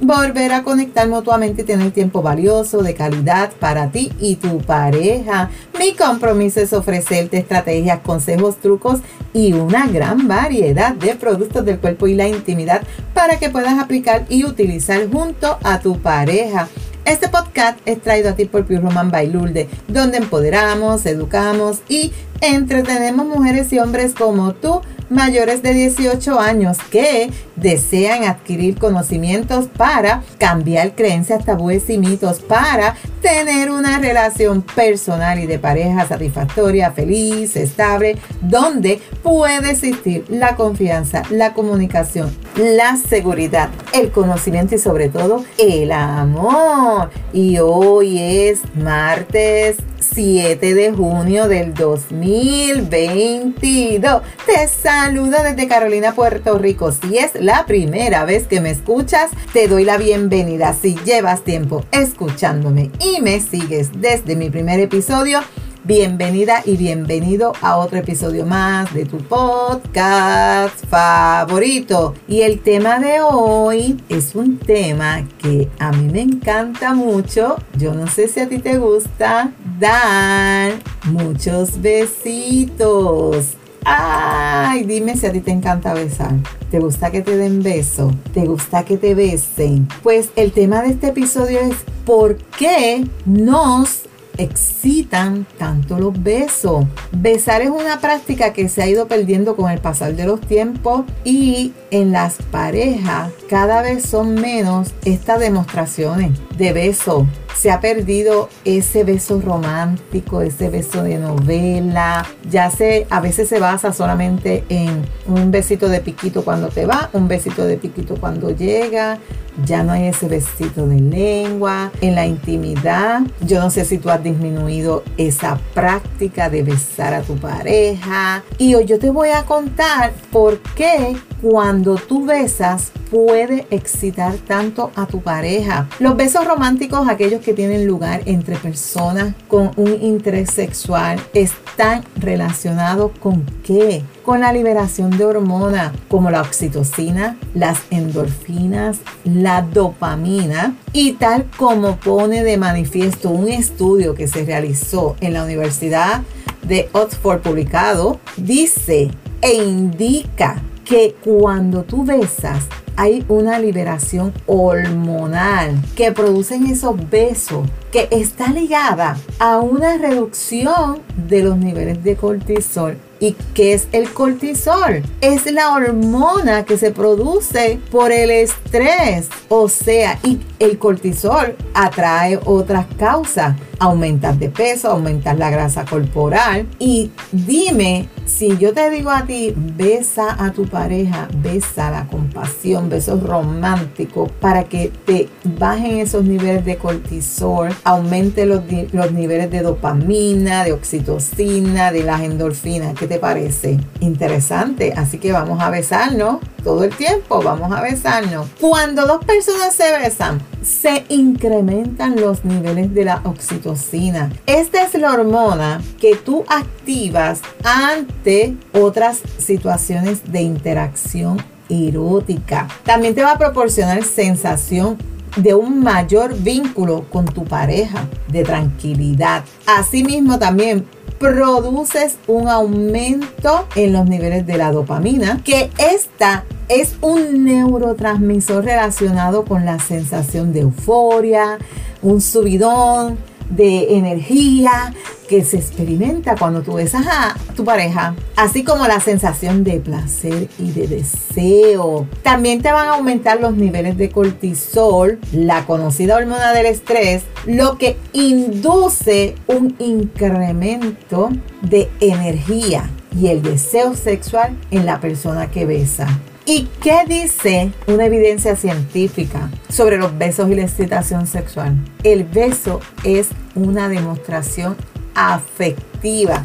volver a conectar mutuamente y tener tiempo valioso, de calidad para ti y tu pareja. Mi compromiso es ofrecerte estrategias, consejos, trucos y una gran variedad de productos del cuerpo y la intimidad para que puedas aplicar y utilizar junto a tu pareja. Este podcast es traído a ti por Pure Roman Bailulde, donde empoderamos, educamos y entretenemos mujeres y hombres como tú mayores de 18 años que desean adquirir conocimientos para cambiar creencias, tabúes y mitos, para tener una relación personal y de pareja satisfactoria, feliz, estable, donde puede existir la confianza, la comunicación, la seguridad, el conocimiento y sobre todo el amor. Y hoy es martes 7 de junio del 2022. Te saludo desde Carolina, Puerto Rico. Si es la primera vez que me escuchas, te doy la bienvenida. Si llevas tiempo escuchándome y me sigues desde mi primer episodio, Bienvenida y bienvenido a otro episodio más de tu podcast favorito. Y el tema de hoy es un tema que a mí me encanta mucho. Yo no sé si a ti te gusta dar muchos besitos. Ay, dime si a ti te encanta besar. ¿Te gusta que te den beso? ¿Te gusta que te besen? Pues el tema de este episodio es ¿por qué nos excitan tanto los besos. Besar es una práctica que se ha ido perdiendo con el pasar de los tiempos y en las parejas cada vez son menos estas demostraciones de beso. Se ha perdido ese beso romántico, ese beso de novela. Ya se, a veces se basa solamente en un besito de piquito cuando te va, un besito de piquito cuando llega. Ya no hay ese besito de lengua. En la intimidad, yo no sé si tú has disminuido esa práctica de besar a tu pareja. Y hoy yo te voy a contar por qué cuando tú besas puede excitar tanto a tu pareja. Los besos románticos, aquellos que tienen lugar entre personas con un interés sexual, están relacionados con qué? Con la liberación de hormonas como la oxitocina, las endorfinas, la dopamina y tal como pone de manifiesto un estudio que se realizó en la Universidad de Oxford publicado, dice e indica que cuando tú besas hay una liberación hormonal que producen esos besos que está ligada a una reducción de los niveles de cortisol. ¿Y qué es el cortisol? Es la hormona que se produce por el estrés. O sea, y el cortisol atrae otras causas. Aumentas de peso, aumentas la grasa corporal. Y dime, si yo te digo a ti, besa a tu pareja, besa la compasión, besos románticos para que te bajen esos niveles de cortisol, aumente los, los niveles de dopamina, de oxitocina, de las endorfinas. ¿Qué te parece? Interesante. Así que vamos a besarnos todo el tiempo. Vamos a besarnos. Cuando dos personas se besan, se incrementan los niveles de la oxitocina. Esta es la hormona que tú activas ante otras situaciones de interacción erótica. También te va a proporcionar sensación de un mayor vínculo con tu pareja, de tranquilidad. Asimismo también produces un aumento en los niveles de la dopamina, que esta es un neurotransmisor relacionado con la sensación de euforia, un subidón, de energía que se experimenta cuando tú besas a tu pareja, así como la sensación de placer y de deseo. También te van a aumentar los niveles de cortisol, la conocida hormona del estrés, lo que induce un incremento de energía y el deseo sexual en la persona que besa. ¿Y qué dice una evidencia científica sobre los besos y la excitación sexual. El beso es una demostración afectiva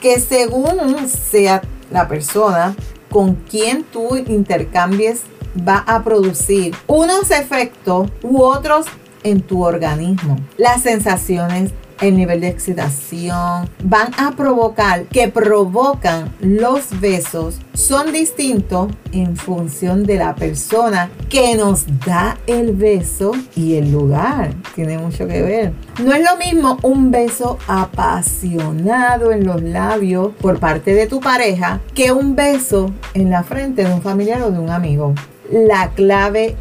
que según sea la persona con quien tú intercambies va a producir unos efectos u otros en tu organismo. Las sensaciones el nivel de excitación, van a provocar, que provocan los besos, son distintos en función de la persona que nos da el beso y el lugar. Tiene mucho que ver. No es lo mismo un beso apasionado en los labios por parte de tu pareja que un beso en la frente de un familiar o de un amigo. La clave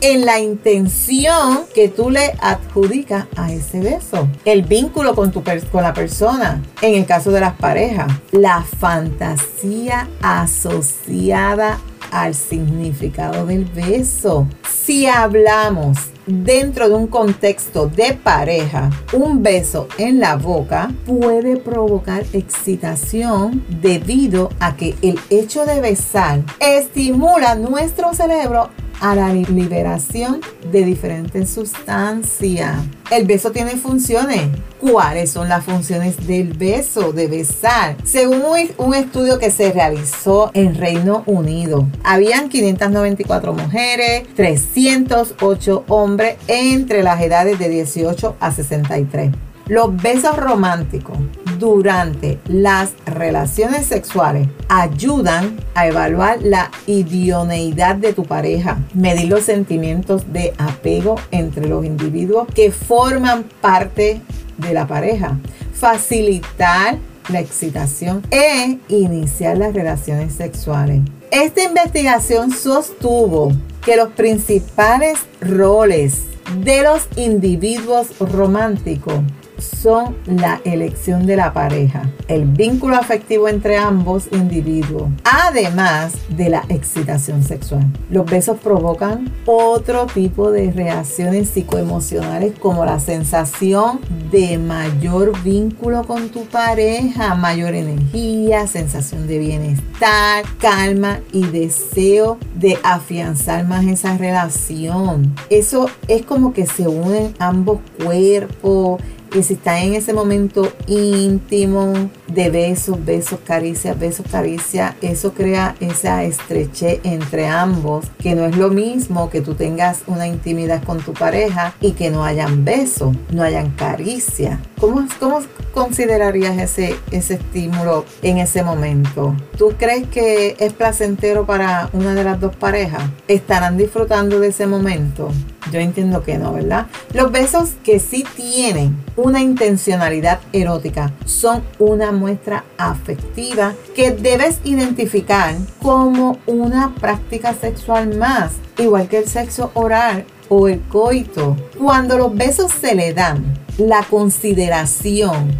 en la intención que tú le adjudicas a ese beso. El vínculo con, tu con la persona, en el caso de las parejas. La fantasía asociada al significado del beso. Si hablamos dentro de un contexto de pareja, un beso en la boca puede provocar excitación debido a que el hecho de besar estimula nuestro cerebro a la liberación de diferentes sustancias. El beso tiene funciones. ¿Cuáles son las funciones del beso, de besar? Según un estudio que se realizó en Reino Unido, habían 594 mujeres, 308 hombres entre las edades de 18 a 63. Los besos románticos durante las relaciones sexuales ayudan a evaluar la idoneidad de tu pareja, medir los sentimientos de apego entre los individuos que forman parte de la pareja, facilitar la excitación e iniciar las relaciones sexuales. Esta investigación sostuvo que los principales roles de los individuos románticos son la elección de la pareja, el vínculo afectivo entre ambos individuos, además de la excitación sexual. Los besos provocan otro tipo de reacciones psicoemocionales como la sensación de mayor vínculo con tu pareja, mayor energía, sensación de bienestar, calma y deseo de afianzar más esa relación. Eso es como que se unen ambos cuerpos y si está en ese momento íntimo de besos, besos, caricias, besos, caricias, eso crea esa estrechez entre ambos, que no es lo mismo que tú tengas una intimidad con tu pareja y que no hayan besos, no hayan caricia. ¿Cómo, cómo considerarías ese, ese estímulo en ese momento? ¿Tú crees que es placentero para una de las dos parejas? ¿Estarán disfrutando de ese momento? Yo entiendo que no, ¿verdad? Los besos que sí tienen una intencionalidad erótica son una muestra afectiva que debes identificar como una práctica sexual más, igual que el sexo oral o el coito. Cuando los besos se le dan la consideración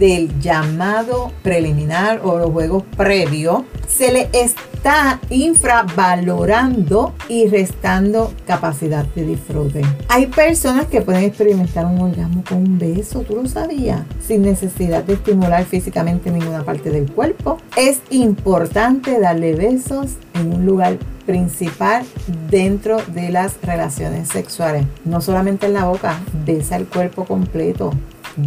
del llamado preliminar o los juegos previos, se le está infravalorando y restando capacidad de disfrute. Hay personas que pueden experimentar un orgasmo con un beso, tú lo sabías, sin necesidad de estimular físicamente ninguna parte del cuerpo. Es importante darle besos en un lugar principal dentro de las relaciones sexuales. No solamente en la boca, besa el cuerpo completo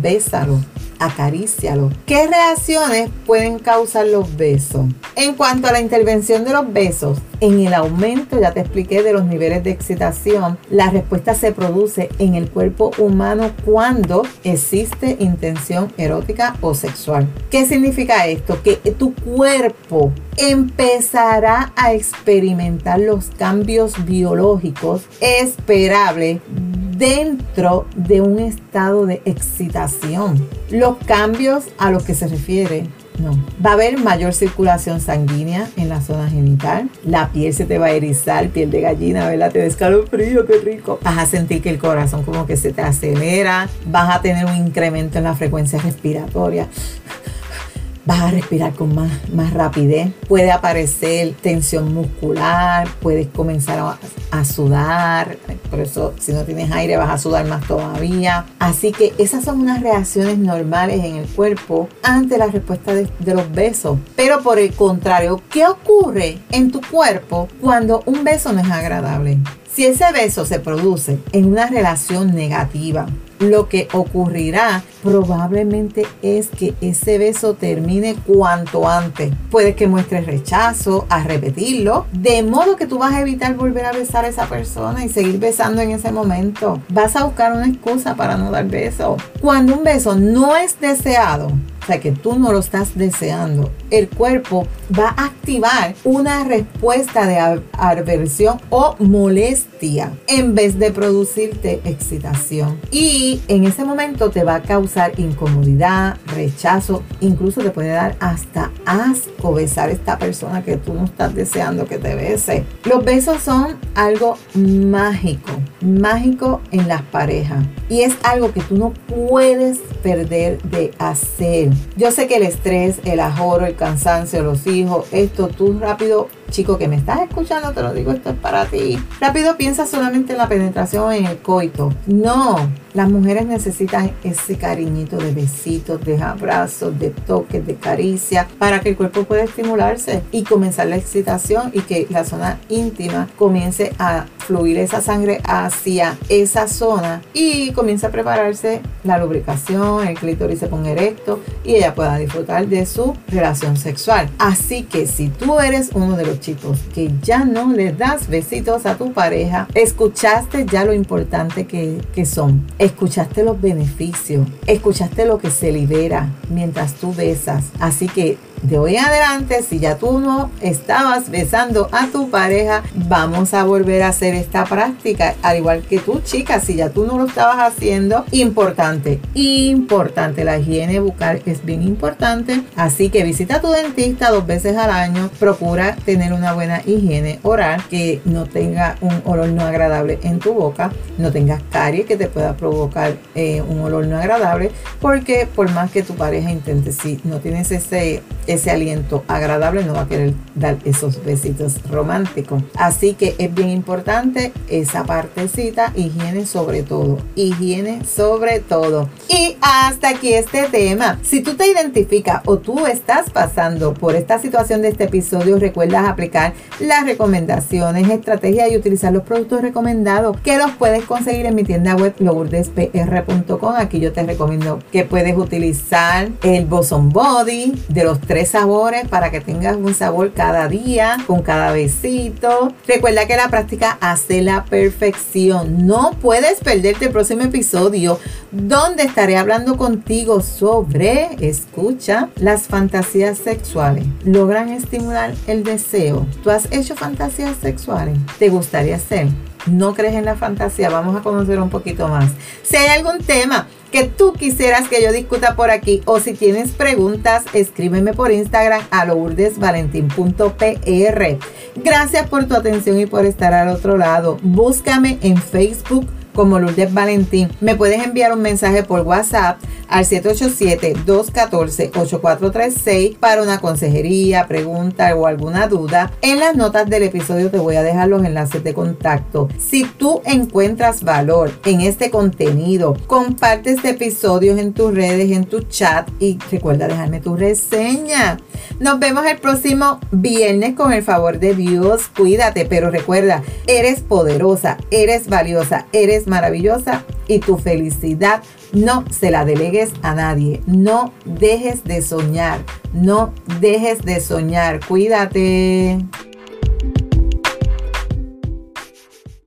bésalo, acarícialo. ¿Qué reacciones pueden causar los besos? En cuanto a la intervención de los besos, en el aumento, ya te expliqué, de los niveles de excitación, la respuesta se produce en el cuerpo humano cuando existe intención erótica o sexual. ¿Qué significa esto? Que tu cuerpo empezará a experimentar los cambios biológicos esperables dentro de un estado de excitación. Los cambios a los que se refiere no. Va a haber mayor circulación sanguínea en la zona genital. La piel se te va a erizar, piel de gallina, ¿verdad? Te frío, qué rico. Vas a sentir que el corazón como que se te acelera. Vas a tener un incremento en la frecuencia respiratoria vas a respirar con más, más rapidez. Puede aparecer tensión muscular, puedes comenzar a, sudar, por eso si no tienes aire vas a sudar más todavía. Así que esas son unas reacciones normales en el cuerpo ante la respuesta de, de los besos. Pero por el contrario, ¿qué ocurre en tu cuerpo cuando un beso no es agradable? Si ese beso se produce en una relación negativa, lo que ocurrirá probablemente es que ese beso termine cuanto antes. Puede que muestres rechazo a repetirlo, de modo que tú vas a evitar volver a besar a esa persona y seguir besando en ese momento. Vas a buscar una excusa para no dar beso. Cuando un beso no es deseado, o sea que tú no lo estás deseando, el cuerpo va a activar una respuesta de aversión o molestia en vez de producirte excitación. Y en ese momento te va a causar incomodidad, rechazo, incluso te puede dar hasta asco besar a esta persona que tú no estás deseando que te bese. Los besos son algo mágico, mágico en las parejas. Y es algo que tú no puedes perder de hacer. Yo sé que el estrés, el ajoro, el cansancio, los hijos, esto tú rápido chico que me estás escuchando, te lo digo, esto es para ti. Rápido piensa solamente en la penetración en el coito. No, las mujeres necesitan ese cariñito de besitos, de abrazos, de toques, de caricia, para que el cuerpo pueda estimularse y comenzar la excitación y que la zona íntima comience a fluir esa sangre hacia esa zona y comience a prepararse la lubricación, el clítoris se ponga erecto y ella pueda disfrutar de su relación sexual. Así que si tú eres uno de los chicos que ya no le das besitos a tu pareja, escuchaste ya lo importante que son. Escuchaste los beneficios, escuchaste lo que se libera mientras tú besas. Así que de hoy en adelante, si ya tú no estabas besando a tu pareja, vamos a volver a hacer esta práctica. Al igual que tú, chica, si ya tú no lo estabas haciendo, importante, importante. La higiene bucal es bien importante. Así que visita a tu dentista dos veces al año. Procura tener una buena higiene oral, que no tenga un olor no agradable en tu boca, no tengas caries que te pueda provocar eh, un olor no agradable, porque por más que tu pareja intente, si no tienes ese ese aliento agradable, no va a querer dar esos besitos románticos. Así que es bien importante esa partecita, higiene sobre todo, higiene sobre todo. Y hasta aquí este tema. Si tú te identificas o tú estás pasando por esta situación de este episodio, recuerdas aplicar las recomendaciones, estrategias y utilizar los productos recomendados que los puedes conseguir en mi tienda web lourdespr.com. Aquí yo te recomiendo que puedes utilizar el Boson Body de los tres sabores para que tengas un sabor cada día, con cada besito. Recuerda que la práctica hace la perfección. No puedes perderte el próximo episodio donde estaré hablando contigo sobre, escucha, las fantasías sexuales. ¿Logran estimular el deseo? ¿Tú has hecho fantasías sexuales? ¿Te gustaría hacer? ¿No crees en la fantasía? Vamos a conocer un poquito más. Si hay algún tema que tú quisieras que yo discuta por aquí o si tienes preguntas, escríbeme por Instagram a lourdesvalentín.pr. Gracias por tu atención y por estar al otro lado. Búscame en Facebook como Lourdes Valentín. Me puedes enviar un mensaje por WhatsApp al 787-214-8436 para una consejería, pregunta o alguna duda. En las notas del episodio te voy a dejar los enlaces de contacto. Si tú encuentras valor en este contenido, comparte este episodio en tus redes, en tu chat y recuerda dejarme tu reseña. Nos vemos el próximo viernes con el favor de Dios. Cuídate, pero recuerda, eres poderosa, eres valiosa, eres maravillosa y tu felicidad no se la delegues a nadie. No dejes de soñar. No dejes de soñar. Cuídate.